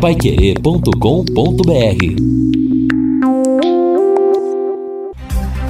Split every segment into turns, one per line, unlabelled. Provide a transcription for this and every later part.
paiquerê.com.br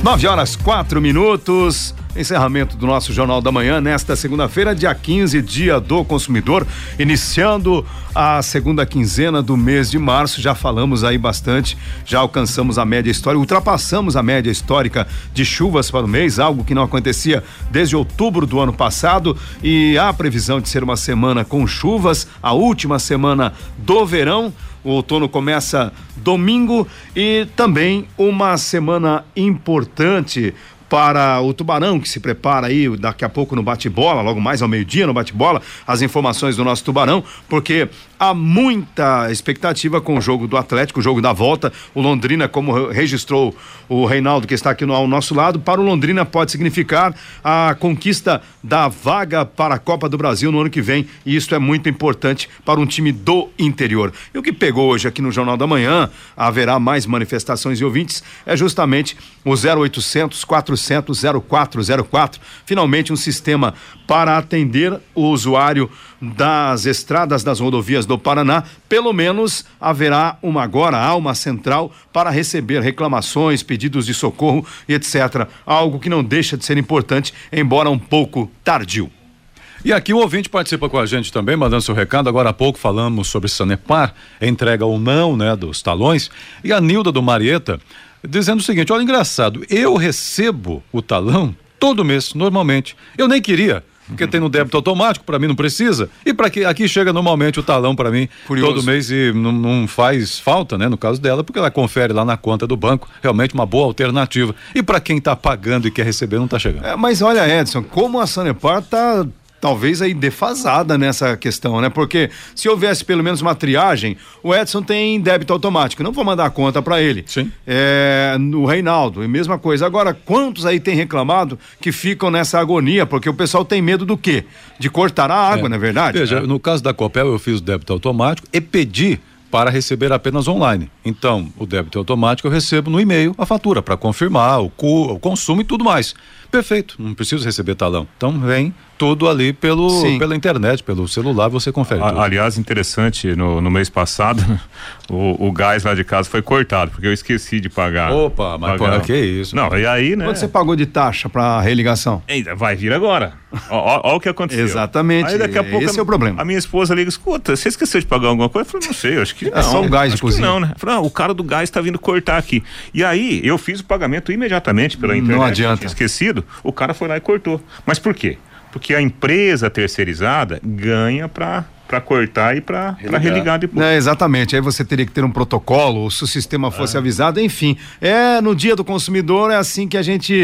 9 horas 4 minutos. Encerramento do nosso Jornal da Manhã nesta segunda-feira, dia 15, dia do consumidor, iniciando a segunda quinzena do mês de março. Já falamos aí bastante, já alcançamos a média histórica, ultrapassamos a média histórica de chuvas para o mês, algo que não acontecia desde outubro do ano passado. E há previsão de ser uma semana com chuvas, a última semana do verão. O outono começa domingo e também uma semana importante para o Tubarão, que se prepara aí daqui a pouco no bate-bola, logo mais ao meio-dia no bate-bola, as informações do nosso Tubarão, porque há muita expectativa com o jogo do Atlético, o jogo da volta. O Londrina, como registrou o Reinaldo, que está aqui ao nosso lado, para o Londrina pode significar a conquista da vaga para a Copa do Brasil no ano que vem, e isso é muito importante para um time do interior. E o que pegou hoje aqui no Jornal da Manhã, haverá mais manifestações e ouvintes, é justamente o 0800 400 0404, finalmente um sistema para atender o usuário das estradas das rodovias do Paraná, pelo menos haverá uma agora, uma central para receber reclamações, pedidos de socorro etc. Algo que não deixa de ser importante, embora um pouco tardio.
E aqui o ouvinte participa com a gente também, mandando seu recado. Agora há pouco falamos sobre Sanepar, entrega ou não, né, dos talões. E a Nilda do Marieta dizendo o seguinte: olha, engraçado, eu recebo o talão todo mês, normalmente. Eu nem queria porque tem no débito automático, para mim não precisa. E para que aqui chega normalmente o talão para mim Curioso. todo mês e não, não, faz falta, né, no caso dela, porque ela confere lá na conta do banco, realmente uma boa alternativa. E para quem está pagando e quer receber não está chegando.
É, mas olha, Edson, como a Sanepar tá talvez aí defasada nessa questão, né? Porque se houvesse pelo menos uma triagem, o Edson tem débito automático, não vou mandar a conta para ele.
Sim.
É, no Reinaldo, e mesma coisa. Agora, quantos aí tem reclamado que ficam nessa agonia? Porque o pessoal tem medo do quê? De cortar a água, é. não é verdade?
Veja,
é.
no caso da Copel, eu fiz o débito automático e pedi para receber apenas online. Então, o débito automático eu recebo no e-mail a fatura para confirmar o, cu, o consumo e tudo mais. Perfeito, não preciso receber talão. Então, vem tudo ali pelo, pela internet, pelo celular, você confere. A,
aliás, interessante, no, no mês passado, o, o, gás lá de casa foi cortado, porque eu esqueci de pagar.
Opa, mas pagar. Pô, que isso?
Não, e aí, né?
Quanto você pagou de taxa para religação?
Ainda vai vir agora. Olha o que aconteceu.
Exatamente. Aí daqui a pouco. Esse a, é o problema.
A minha esposa liga, escuta, você esqueceu de pagar alguma coisa? Eu falei, não sei, acho que. É
só o gás de cozinha.
Não, né? Eu falei, ah, o cara do gás está vindo cortar aqui. E aí, eu fiz o pagamento imediatamente pela internet.
Não adianta.
Esquecido, o cara foi lá e cortou. Mas por quê? Porque a empresa terceirizada ganha para para cortar e para religar. religar depois.
É, exatamente. Aí você teria que ter um protocolo, ou se o sistema fosse ah. avisado, enfim. É no dia do consumidor é assim que a gente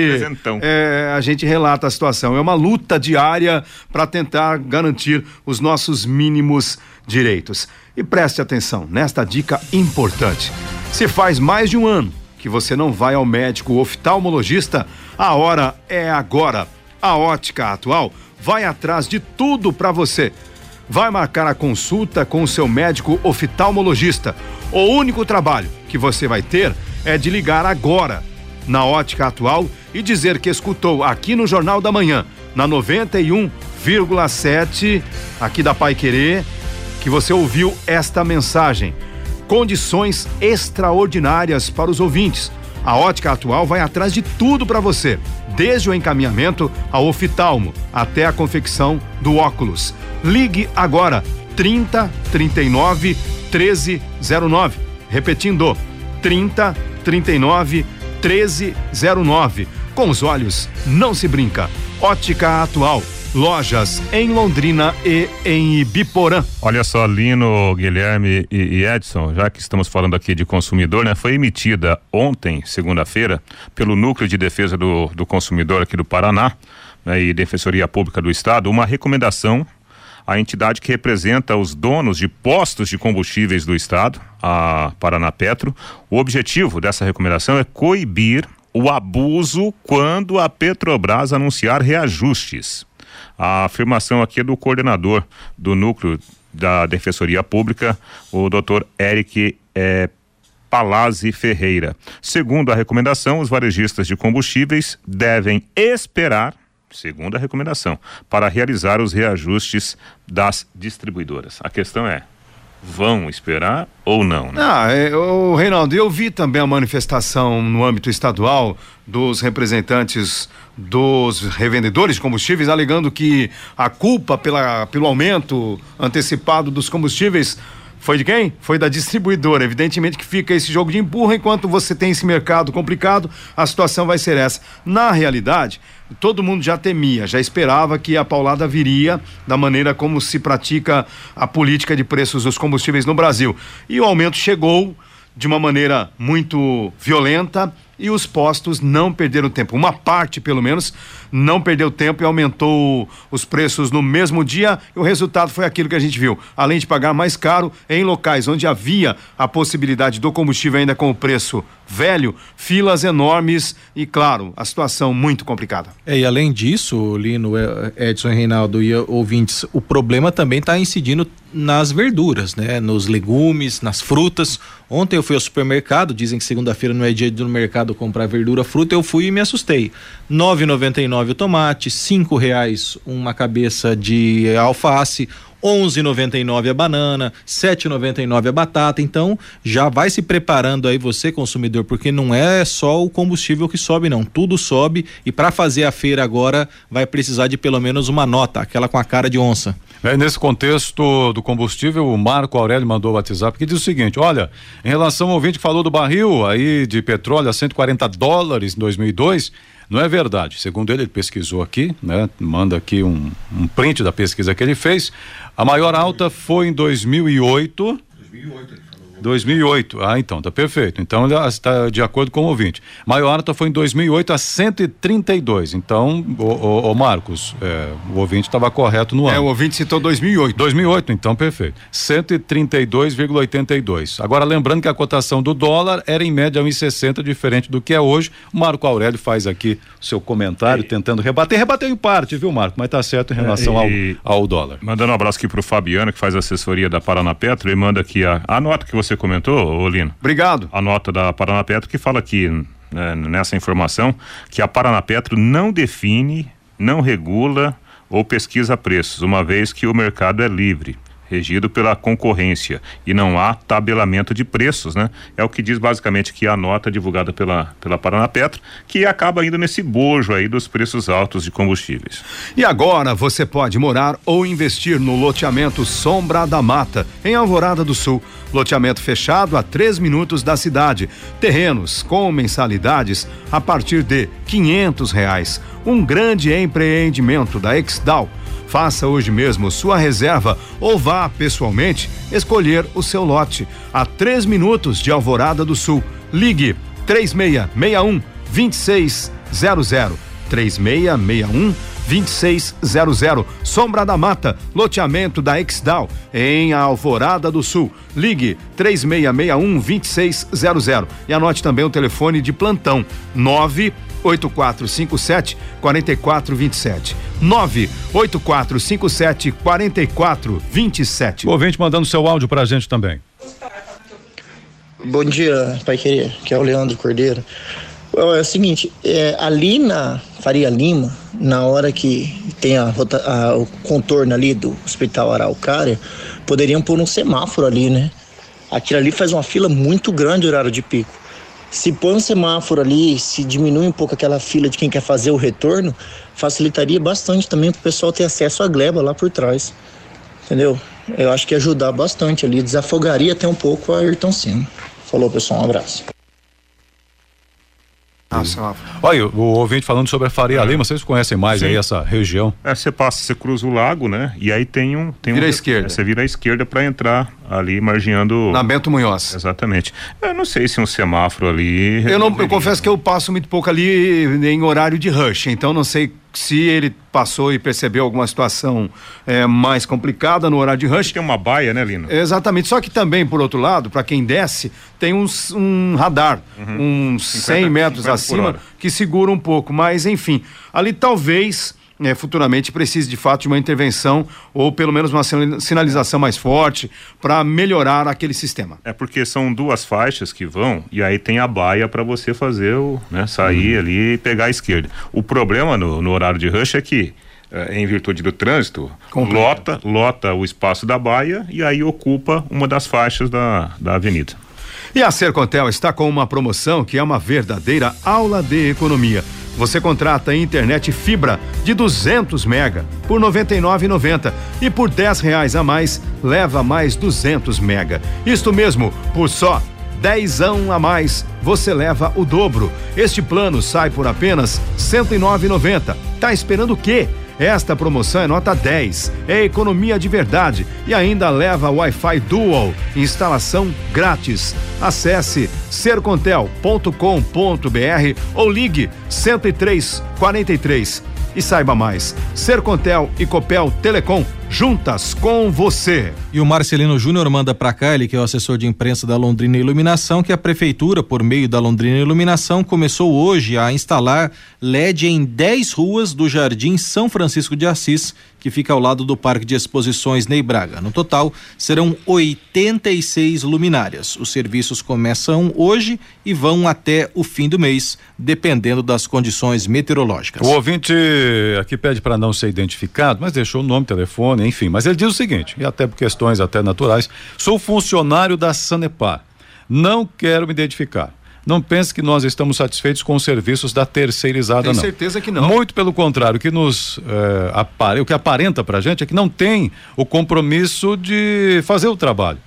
é, a gente relata a situação. É uma luta diária para tentar garantir os nossos mínimos direitos. E preste atenção nesta dica importante. Se faz mais de um ano que você não vai ao médico oftalmologista, a hora é agora. A ótica atual vai atrás de tudo para você. Vai marcar a consulta com o seu médico oftalmologista. O único trabalho que você vai ter é de ligar agora na ótica atual e dizer que escutou aqui no Jornal da Manhã, na 91,7 aqui da Pai Querer, que você ouviu esta mensagem. Condições extraordinárias para os ouvintes. A ótica atual vai atrás de tudo para você desde o encaminhamento ao oftalmo até a confecção do óculos. Ligue agora 30 39 1309. Repetindo, 30 39 1309. Com os olhos não se brinca. Ótica Atual. Lojas em Londrina e em Ibiporã.
Olha só, Lino, Guilherme e, Edson, já que estamos falando aqui de consumidor, né? Foi emitida ontem, segunda-feira, pelo Núcleo de Defesa do, do Consumidor aqui do Paraná né, e Defensoria Pública do Estado, uma recomendação à entidade que representa os donos de postos de combustíveis do Estado, a Paraná Petro. O objetivo dessa recomendação é coibir o abuso quando a Petrobras anunciar reajustes. A afirmação aqui é do coordenador do núcleo da Defensoria Pública, o doutor Eric é, Palazzi Ferreira. Segundo a recomendação, os varejistas de combustíveis devem esperar, segundo a recomendação, para realizar os reajustes das distribuidoras. A questão é, vão esperar ou não? Né?
Ah, é, o Reinaldo, eu vi também a manifestação no âmbito estadual dos representantes dos revendedores de combustíveis alegando que a culpa pela, pelo aumento antecipado dos combustíveis foi de quem? Foi da distribuidora. Evidentemente que fica esse jogo de empurra enquanto você tem esse mercado complicado, a situação vai ser essa. Na realidade, todo mundo já temia, já esperava que a paulada viria da maneira como se pratica a política de preços dos combustíveis no Brasil. E o aumento chegou de uma maneira muito violenta e os postos não perderam tempo. Uma parte, pelo menos, não perdeu tempo e aumentou os preços no mesmo dia. E o resultado foi aquilo que a gente viu. Além de pagar mais caro, em locais onde havia a possibilidade do combustível ainda com o preço velho, filas enormes e, claro, a situação muito complicada.
É, e além disso, Lino, Edson Reinaldo e ouvintes, o problema também está incidindo nas verduras, né? Nos legumes, nas frutas. Ontem eu fui ao supermercado, dizem que segunda-feira não é dia de ir no mercado comprar verdura, fruta, eu fui e me assustei. 9,99 o tomate, cinco reais uma cabeça de alface, 11,99 a banana, 7,99 a batata. Então, já vai se preparando aí você consumidor, porque não é só o combustível que sobe não, tudo sobe e para fazer a feira agora vai precisar de pelo menos uma nota, aquela com a cara de onça.
É, nesse contexto do combustível, o Marco Aurélio mandou o WhatsApp que diz o seguinte: olha, em relação ao ouvinte que falou do barril aí de petróleo a 140 dólares em 2002, não é verdade. Segundo ele, ele pesquisou aqui, né? Manda aqui um, um print da pesquisa que ele fez. A maior alta foi em 2008. 2008 ele 2008. Ah, então, tá perfeito. Então está de acordo com o ouvinte. Maior alta foi em 2008 a 132. Então, o, o, o Marcos, é, o ouvinte estava correto no é, ano.
É, o ouvinte citou 2008.
2008, então perfeito. 132,82. Agora lembrando que a cotação do dólar era em média 1,60, diferente do que é hoje. O Marco Aurélio faz aqui o seu comentário, é. tentando rebater. Rebateu em parte, viu, Marco? Mas tá certo em relação é, ao, ao dólar.
Mandando um abraço aqui pro Fabiano, que faz assessoria da Paraná Petro, ele manda aqui a, a nota que você você comentou, Olino.
Obrigado.
A nota da Paranapetro que fala aqui né, nessa informação que a Paranapetro não define, não regula ou pesquisa preços, uma vez que o mercado é livre regido pela concorrência e não há tabelamento de preços, né? É o que diz basicamente que a nota divulgada pela pela Paranapetro, que acaba indo nesse bojo aí dos preços altos de combustíveis.
E agora você pode morar ou investir no loteamento Sombra da Mata, em Alvorada do Sul. Loteamento fechado a três minutos da cidade. Terrenos com mensalidades a partir de quinhentos reais. Um grande empreendimento da Exdal Faça hoje mesmo sua reserva ou vá pessoalmente escolher o seu lote. A três minutos de Alvorada do Sul. Ligue 3661 2600. 3661 2600. Sombra da Mata, loteamento da Exdal, em Alvorada do Sul. Ligue 3661 2600. E anote também o telefone de plantão 9 8457 4427. 98457 4427.
O ouvinte mandando seu áudio pra gente também.
Bom dia, Pai Querer, que é o Leandro Cordeiro. É o seguinte, é, ali na Faria Lima, na hora que tem a, a, o contorno ali do Hospital Araucária, poderiam pôr um semáforo ali, né? Aquilo ali faz uma fila muito grande horário de pico. Se põe um semáforo ali, se diminui um pouco aquela fila de quem quer fazer o retorno, facilitaria bastante também para o pessoal ter acesso à gleba lá por trás. Entendeu? Eu acho que ia ajudar bastante ali, desafogaria até um pouco a Ayrton Senna. Falou, pessoal, um abraço.
Ah, Olha, o ouvinte falando sobre a Faria é. Lima, vocês conhecem mais Sim. aí essa região?
É, você passa, você cruza o lago, né? E aí tem um. Tem
vira
um,
à esquerda.
É, você vira à esquerda para entrar ali margeando.
Na Bento Munhoz.
Exatamente. Eu não sei se um semáforo ali.
Eu, não, eu confesso que eu passo muito pouco ali em horário de rush, então não sei se ele passou e percebeu alguma situação é, mais complicada no horário de rush.
Tem uma baia, né, Lino?
Exatamente. Só que também, por outro lado, para quem desce, tem uns, um radar, uhum. uns 50, 100 metros acima, que segura um pouco. Mas, enfim, ali talvez é, futuramente precise de fato de uma intervenção ou pelo menos uma sinalização mais forte para melhorar aquele sistema.
É porque são duas faixas que vão e aí tem a baia para você fazer o, né, sair uhum. ali e pegar a esquerda. O problema no, no horário de rush é que eh, em virtude do trânsito, lota, lota o espaço da baia e aí ocupa uma das faixas da, da avenida.
E a Sercontel está com uma promoção que é uma verdadeira aula de economia. Você contrata internet fibra de 200 mega por R$ 99,90 e por R$ reais a mais leva mais 200 mega. Isto mesmo, por só dezão a mais, você leva o dobro. Este plano sai por apenas R$ 109,90. Tá esperando o quê? Esta promoção é nota 10, é economia de verdade e ainda leva Wi-Fi Dual, instalação grátis. Acesse sercontel.com.br ou ligue 10343 e saiba mais. Sercontel e Copel Telecom juntas com você.
E o Marcelino Júnior manda para cá, ele que é o assessor de imprensa da Londrina Iluminação, que a prefeitura, por meio da Londrina Iluminação, começou hoje a instalar LED em 10 ruas do Jardim São Francisco de Assis, que fica ao lado do Parque de Exposições Ney Braga. No total, serão 86 luminárias. Os serviços começam hoje e vão até o fim do mês, dependendo das condições meteorológicas.
O ouvinte aqui pede para não ser identificado, mas deixou o nome, telefone, enfim. Mas ele diz o seguinte, e até por questões até naturais, sou funcionário da Sanepar. Não quero me identificar. Não pense que nós estamos satisfeitos com os serviços da terceirizada,
Tenho
não.
certeza que não.
Muito pelo contrário, o que nos eh, apare- o que aparenta pra gente é que não tem o compromisso de fazer o trabalho.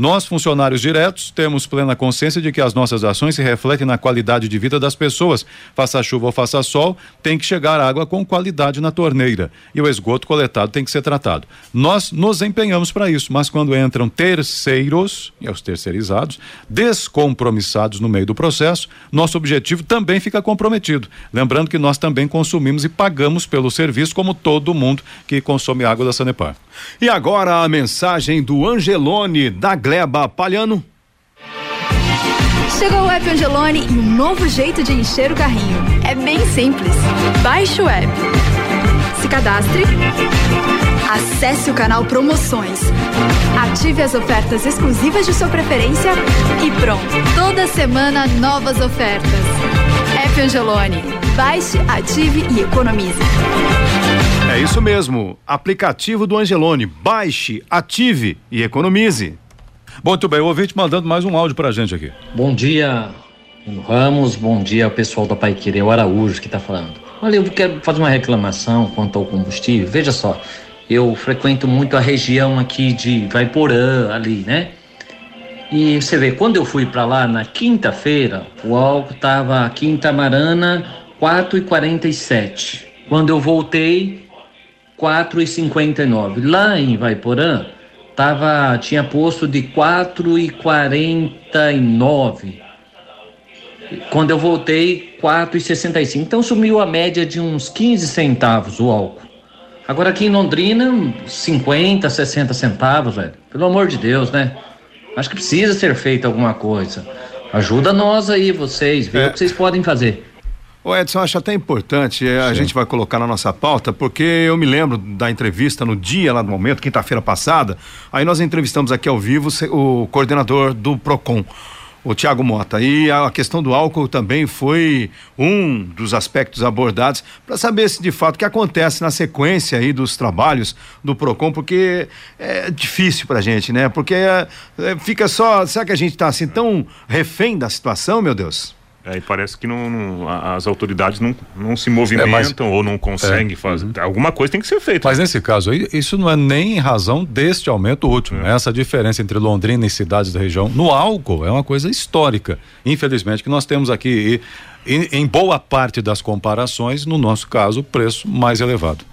Nós, funcionários diretos, temos plena consciência de que as nossas ações se refletem na qualidade de vida das pessoas. Faça chuva ou faça sol, tem que chegar água com qualidade na torneira. E o esgoto coletado tem que ser tratado. Nós nos empenhamos para isso, mas quando entram terceiros, e os terceirizados, descompromissados no meio do processo, nosso objetivo também fica comprometido. Lembrando que nós também consumimos e pagamos pelo serviço, como todo mundo que consome água da Sanepar.
E agora a mensagem do Angelone da Gleba Palhano.
Chegou o app Angelone e um novo jeito de encher o carrinho. É bem simples. Baixe o app. Se cadastre. Acesse o canal Promoções. Ative as ofertas exclusivas de sua preferência e pronto. Toda semana novas ofertas. App Angelone. Baixe, ative e economize.
É isso mesmo. Aplicativo do Angelone. Baixe, ative e economize.
Muito bem, o ouvinte mandando mais um áudio pra gente aqui.
Bom dia, Ramos. Bom dia pessoal da Paiqueira. É o Araújo que está falando. Olha, eu quero fazer uma reclamação quanto ao combustível. Veja só, eu frequento muito a região aqui de Vaiporã, ali, né? E você vê, quando eu fui para lá na quinta-feira, o álcool estava aqui em Tamarana 4,47. Quando eu voltei, 4,59. Lá em Vaiporã, tava, tinha posto de 4,49. Quando eu voltei, 4,65. Então sumiu a média de uns 15 centavos o álcool. Agora aqui em Londrina, 50, 60 centavos, velho. Pelo amor de Deus, né? Acho que precisa ser feita alguma coisa. Ajuda nós aí, vocês, vê
É.
o que vocês podem fazer.
Ô Edson, acho até importante, eh, a gente vai colocar na nossa pauta, porque eu me lembro da entrevista no dia lá do momento, quinta-feira passada, aí nós entrevistamos aqui ao vivo o coordenador do PROCON, o Tiago Mota, e a questão do álcool também foi um dos aspectos abordados para saber se de fato o que acontece na sequência aí dos trabalhos do PROCON, porque é difícil pra gente, né? Porque é, é, fica só, será que a gente tá assim tão refém da situação, meu Deus?
É, e parece que não, não- as autoridades não, não se movimentam ou não conseguem fazer. Alguma coisa tem que ser feita.
Mas nesse caso aí, isso não é nem em razão deste aumento último. Essa diferença entre Londrina e cidades da região no álcool é uma coisa histórica. Infelizmente, que nós temos aqui, e, em, em boa parte das comparações, no nosso caso, o preço mais elevado.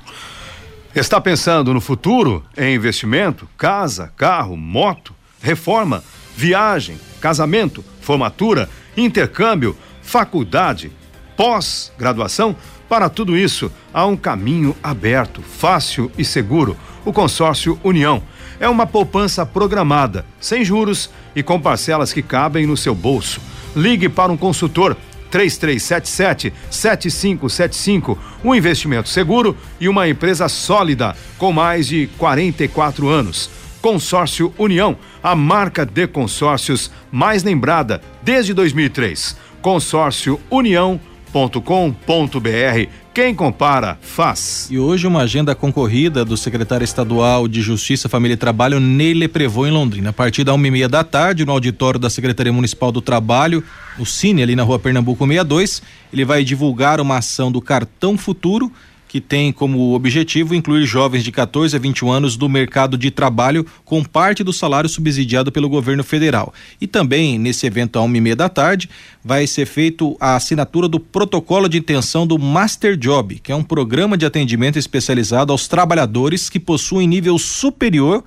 Está pensando no futuro em investimento? Casa, carro, moto, reforma, viagem, casamento, formatura, intercâmbio, faculdade, pós-graduação? Para tudo isso, há um caminho aberto, fácil e seguro. O consórcio União. É uma poupança programada, sem juros e com parcelas que cabem no seu bolso. Ligue para um consultor 3377-7575, um investimento seguro e uma empresa sólida com mais de 44 anos. Consórcio União, a marca de consórcios mais lembrada desde 2003. Consórcio União.com.br. Quem compara, faz.
E hoje uma agenda concorrida do secretário estadual de Justiça, Família e Trabalho, Neile Prevô, em Londrina. A partir da uma e meia da tarde, no auditório da Secretaria Municipal do Trabalho, o Cine, ali na rua Pernambuco 62, ele vai divulgar uma ação do Cartão Futuro que tem como objetivo incluir jovens de 14 a 21 anos do mercado de trabalho com parte do salário subsidiado pelo governo federal. E também, nesse evento, à uma e meia da tarde, vai ser feito a assinatura do protocolo de intenção do Master Job, que é um programa de atendimento especializado aos trabalhadores que possuem nível superior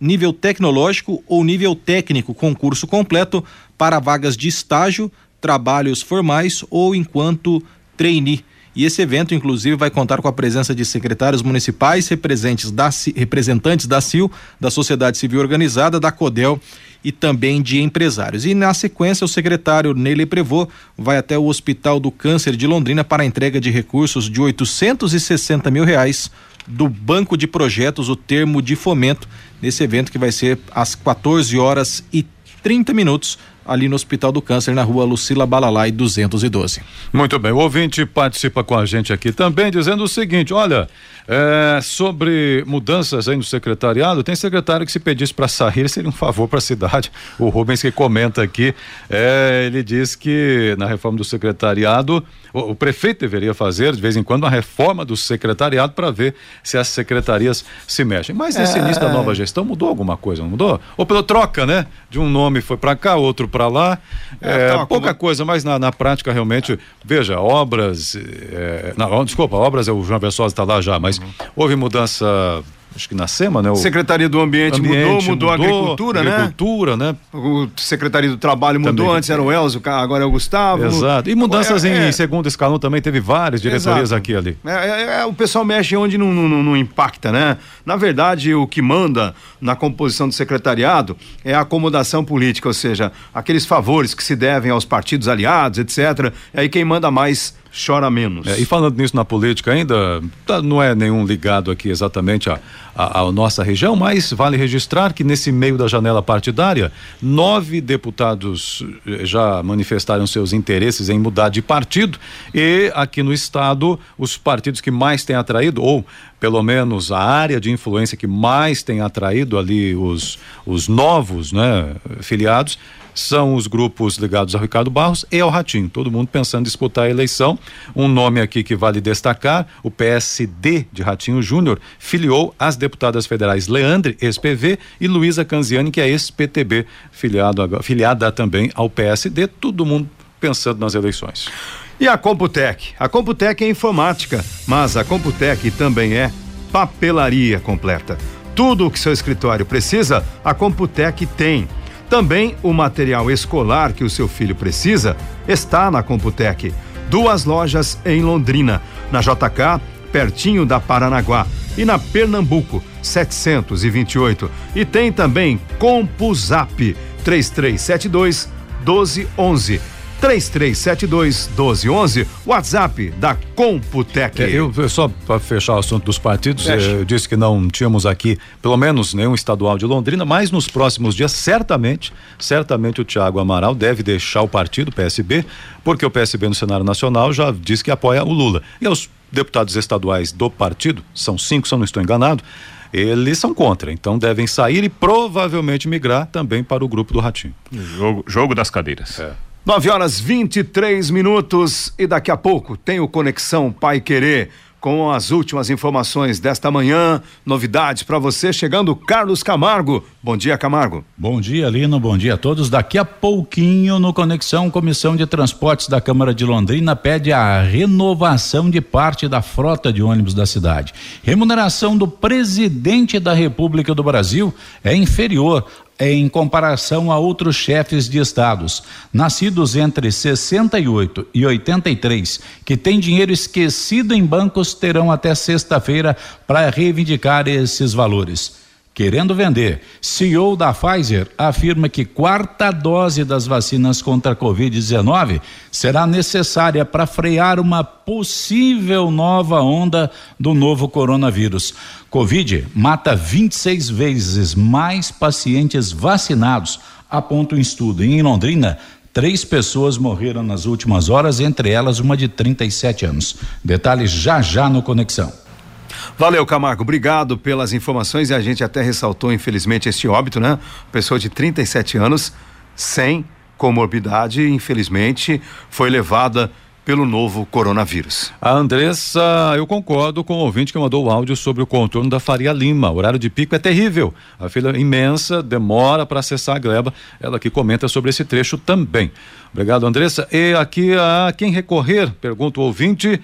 nível tecnológico ou nível técnico com curso completo para vagas de estágio, trabalhos formais ou enquanto trainee. E esse evento, inclusive, vai contar com a presença de secretários municipais, representantes da, representantes da CIL, da Sociedade Civil Organizada, da CODEL e também de empresários. E na sequência, o secretário Neile Prevô vai até o Hospital do Câncer de Londrina para a entrega de recursos de 860 mil reais do Banco de Projetos, o termo de fomento, nesse evento que vai ser às 14 horas e 30 minutos ali no Hospital do Câncer, na rua Lucila Balalai 212.
Muito bem, o ouvinte participa com a gente aqui também, dizendo o seguinte: olha, é, sobre mudanças aí no secretariado, tem secretário que se pedisse para sair seria um favor para a cidade. O Rubens que comenta aqui, é, ele diz que na reforma do secretariado, o, o, prefeito deveria fazer de vez em quando uma reforma do secretariado para ver se as secretarias se mexem. Mas nesse é... início da nova gestão mudou alguma coisa, não mudou? Ou pela troca, né? De um nome foi para cá, outro para lá. É, tá, pouca como... coisa, mas na, na, prática realmente, veja, obras. É, não, desculpa, obras, o João Versosa está lá já, mas uhum. houve mudança acho que na SEMA, né? O
Secretaria do Ambiente, Ambiente mudou, mudou, a Agricultura,
né? Agricultura, né?
O Secretaria do Trabalho mudou, também. antes era o Elzo, agora é o Gustavo.
Exato. E mudanças é, em é... segundo escalão também, teve várias diretorias Exato. aqui ali.
É, é, é, o pessoal mexe onde não, não, não, impacta, né? Na verdade, o que manda na composição do secretariado é a acomodação política, ou seja, aqueles favores que se devem aos partidos aliados, etc. E aí quem manda mais chora menos.
É, e falando nisso na política ainda, tá, não é nenhum ligado aqui exatamente a, a, a, nossa região, mas vale registrar que nesse meio da janela partidária, nove deputados eh, já manifestaram seus interesses em mudar de partido e aqui no estado os partidos que mais têm atraído, ou pelo menos a área de influência que mais tem atraído ali os, os novos né, filiados, são os grupos ligados ao Ricardo Barros e ao Ratinho. Todo mundo pensando em disputar a eleição. Um nome aqui que vale destacar: o PSD de Ratinho Júnior filiou as deputadas federais Leandre, ex-PV, e Luísa Canziani, que é ex-PTB, filiada também ao PSD. Todo mundo pensando nas eleições.
E a Computec? A Computec é informática, mas a Computec também é papelaria completa. Tudo o que seu escritório precisa, a Computec tem. Também o material escolar que o seu filho precisa está na Computec. Duas lojas em Londrina, na JK, pertinho da Paranaguá, e na Pernambuco, 728. E tem também CompuZap 3372 1211. 3372 1211, WhatsApp da Computec.
É, eu, só para fechar o assunto dos partidos, eh, eu disse que não tínhamos aqui, pelo menos nenhum estadual de Londrina, mas nos próximos dias, certamente, certamente o Tiago Amaral deve deixar o partido, PSB, porque o PSB no cenário nacional já disse que apoia o Lula. E os deputados estaduais do partido, são cinco, se eu não estou enganado, eles são contra, então devem sair e provavelmente migrar também para o grupo do Ratinho.
Jogo, jogo das cadeiras. É.
9 horas 23 minutos e daqui a pouco tem o Conexão Pai Querer com as últimas informações desta manhã, novidades para você, chegando Carlos Camargo. Bom dia, Camargo.
Bom dia, Lino. Bom dia a todos. Daqui a pouquinho no Conexão, Comissão de Transportes da Câmara de Londrina pede a renovação de parte da frota de ônibus da cidade. Remuneração do presidente da República do Brasil é inferior em comparação a outros chefes de estados, nascidos entre 68 e 83, que têm dinheiro esquecido em bancos, terão até sexta-feira para reivindicar esses valores querendo vender. CEO da Pfizer afirma que quarta dose das vacinas contra a Covid-19 será necessária para frear uma possível nova onda do novo coronavírus. Covid mata 26 vezes mais pacientes vacinados, aponta um estudo. em Londrina, Três pessoas morreram nas últimas horas, entre elas uma de 37 anos. Detalhes já já no Conexão.
Valeu, Camargo. Obrigado pelas informações. E a gente até ressaltou, infelizmente, este óbito, né? Pessoa de 37 anos, sem comorbidade, infelizmente, foi levada pelo novo coronavírus.
A Andressa, eu concordo com o ouvinte que mandou o áudio sobre o contorno da Faria Lima. O horário de pico é terrível. A fila imensa, demora para acessar a gleba. Ela que comenta sobre esse trecho também. Obrigado, Andressa. E aqui a quem recorrer, pergunta o ouvinte,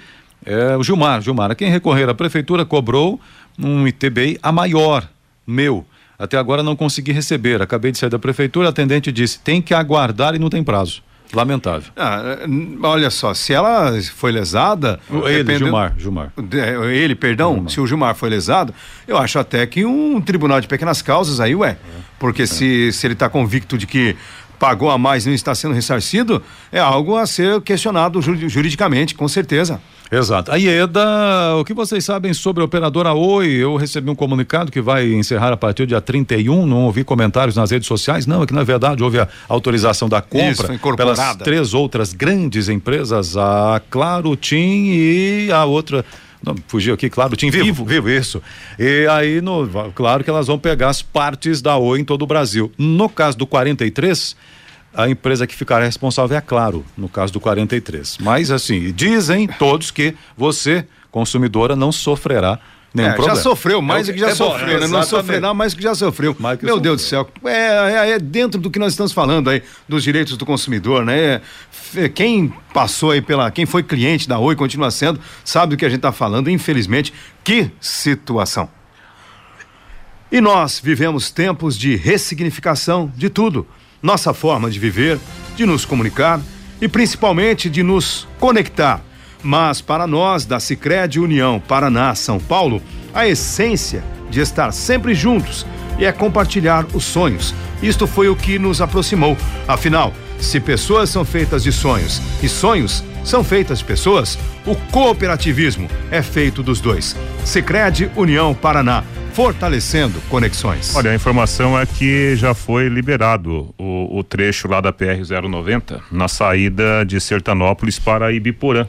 é o Gilmar. Gilmar, quem recorrer, a prefeitura cobrou um ITBI a maior, meu. Até agora não consegui receber. Acabei de sair da prefeitura, a atendente disse: tem que aguardar e não tem prazo. Lamentável.
Ah, olha só, se ela foi lesada.
Ele, dependendo... Gilmar, Gilmar.
Ele, perdão, Gilmar. se o Gilmar foi lesado, eu acho até que um tribunal de pequenas causas aí, ué. Porque é. se, se ele está convicto de que pagou a mais e não está sendo ressarcido, é algo a ser questionado juridicamente, com certeza.
Exato. A IEDA, o que vocês sabem sobre a operadora Oi? Eu recebi um comunicado que vai encerrar a partir do dia 31, não ouvi comentários nas redes sociais, não, é que na verdade houve a autorização da compra Isso, pelas três outras grandes empresas, a Claro, TIM e a outra não, fugiu aqui, claro, Tim Vivo. Vivo, Vivo isso. E aí, no, claro que elas vão pegar as partes da Oi em todo o Brasil. No caso do 43, a empresa que ficará responsável é Claro, no caso do 43. Mas, assim, dizem todos que você, consumidora, não sofrerá nenhum é, problema.
Já sofreu mais é, do que já é sofreu, bom, né? Não sofrerá mais do que já sofreu. Mais Meu Deus do céu. É, é, é, dentro do que nós estamos falando aí, dos direitos do consumidor, né? É, quem passou aí pela. Quem foi cliente da Oi continua sendo, sabe do que a gente está falando. Infelizmente, que situação. E nós vivemos tempos de ressignificação de tudo nossa forma de viver, de nos comunicar e principalmente de nos conectar. Mas para nós da Sicredi União Paraná São Paulo, a essência de estar sempre juntos e é compartilhar os sonhos. Isto foi o que nos aproximou. Afinal, se pessoas são feitas de sonhos e sonhos são feitas de pessoas, o cooperativismo é feito dos dois. Sicredi União Paraná fortalecendo conexões.
Olha, a informação é que já foi liberado o, o trecho lá da PR-090 na saída de Sertanópolis para Ibiporã.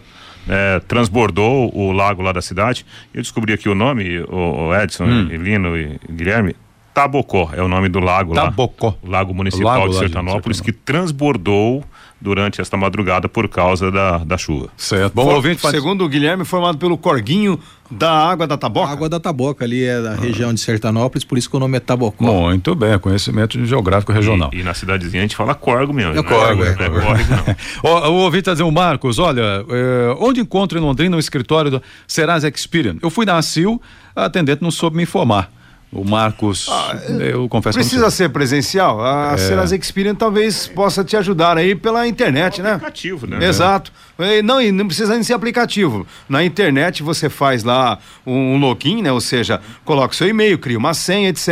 É, transbordou o lago lá da cidade. Eu descobri aqui o nome, o, o Edson, hum. Lino e Guilherme. Tabocó é o nome do lago
Tabocó.
lá. Tabocó. Lago Municipal lago, de Sertanópolis, que transbordou durante esta madrugada por causa da, da chuva.
Certo. Bom, For, ouvinte, segundo o Guilherme, formado pelo Corguinho da Água da Taboca.
A água da Taboca ali é da ah. região de Sertanópolis, por isso que o nome é Tabocó.
Muito bem, conhecimento geográfico regional.
E, e na cidadezinha a gente fala Corgo mesmo.
É Corgo, é, é, é,
Corgo. o, o ouvinte está dizendo, Marcos, olha, é, onde encontro em Londrina o escritório do Serasa Experian? Eu fui na ACIL, a atendente não soube me informar. O Marcos, ah, eu confesso
Precisa ser presencial. A é. Serasa Experian talvez possa te ajudar aí pela internet, né?
Aplicativo, né?
Exato. Não, e não precisa nem ser aplicativo. Na internet você faz lá um login, né? Ou seja, coloca o seu e-mail, cria uma senha, etc.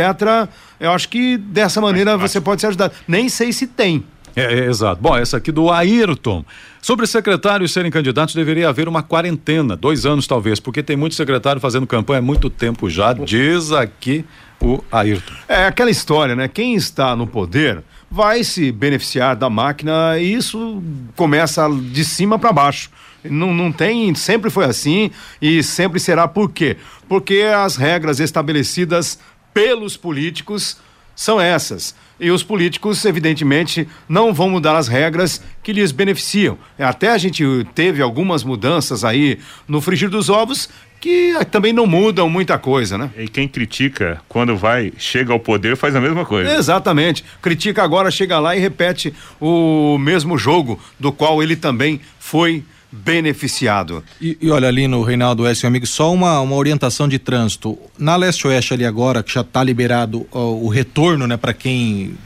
Eu acho que dessa maneira você pode se ajudar. Nem sei se tem.
É, é, exato. Bom, essa aqui do Ayrton. Sobre secretários serem candidatos, deveria haver uma quarentena, dois anos talvez, porque tem muito secretário fazendo campanha há muito tempo já, diz aqui o Ayrton.
É aquela história, né? Quem está no poder vai se beneficiar da máquina e isso começa de cima para baixo. Não, não tem, sempre foi assim e sempre será por quê? Porque as regras estabelecidas pelos políticos são essas. E os políticos, evidentemente, não vão mudar as regras que lhes beneficiam. Até a gente teve algumas mudanças aí no frigir dos ovos que também não mudam muita coisa, né?
E quem critica, quando vai, chega ao poder, faz a mesma coisa.
Exatamente. Critica agora, chega lá e repete o mesmo jogo do qual ele também foi beneficiado.
E, e, olha ali no Reinaldo S, amigo, só uma, uma orientação de trânsito. Na leste-oeste ali agora, que já está liberado ó, o retorno, né, para quem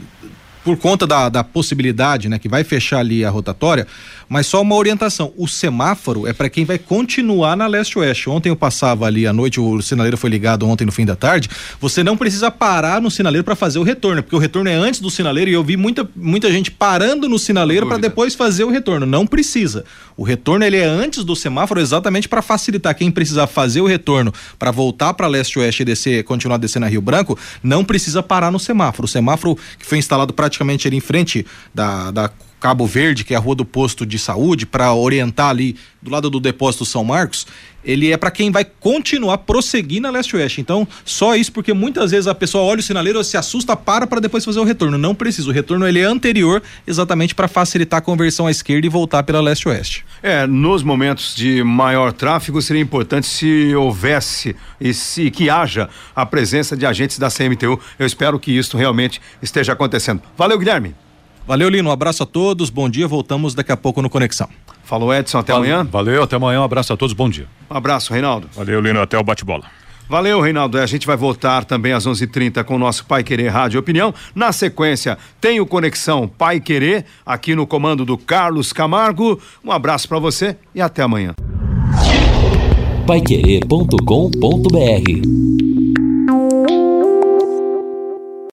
por conta da, da possibilidade, né, que vai fechar ali a rotatória, mas só uma orientação. O semáforo é para quem vai continuar na leste-oeste. Ontem eu passava ali à noite, o sinaleiro foi ligado ontem no fim da tarde. Você não precisa parar no sinaleiro para fazer o retorno, porque o retorno é antes do sinaleiro e eu vi muita, muita gente parando no sinaleiro para depois fazer o retorno. Não precisa. O retorno ele é antes do semáforo exatamente para facilitar quem precisar fazer o retorno para voltar para leste-oeste e descer, continuar descendo a Rio Branco, não precisa parar no semáforo. O semáforo que foi instalado praticamente ali em frente da, da Cabo Verde, que é a rua do posto de saúde, para orientar ali do lado do depósito São Marcos, ele é para quem vai continuar prosseguir na leste-oeste. Então, só isso porque muitas vezes a pessoa olha o sinaleiro, se assusta, para para depois fazer o retorno. Não precisa. O retorno ele é anterior, exatamente para facilitar a conversão à esquerda e voltar pela leste-oeste.
É, nos momentos de maior tráfego seria importante se houvesse e se que haja a presença de agentes da CMTU. Eu espero que isso realmente esteja acontecendo. Valeu, Guilherme.
Valeu, Lino. Um abraço a todos. Bom dia. Voltamos daqui a pouco no Conexão.
Falou, Edson. Até
Valeu,
amanhã.
Valeu, até amanhã. Um abraço a todos. Bom dia.
Um abraço, Reinaldo.
Valeu, Lino. Até o bate-bola.
Valeu, Reinaldo. A gente vai voltar também às 11:30 com o nosso Pai Querer Rádio Opinião. Na sequência, tem o Conexão Pai Querer aqui no comando do Carlos Camargo. Um abraço para você e até amanhã.
Paiquerê.com.br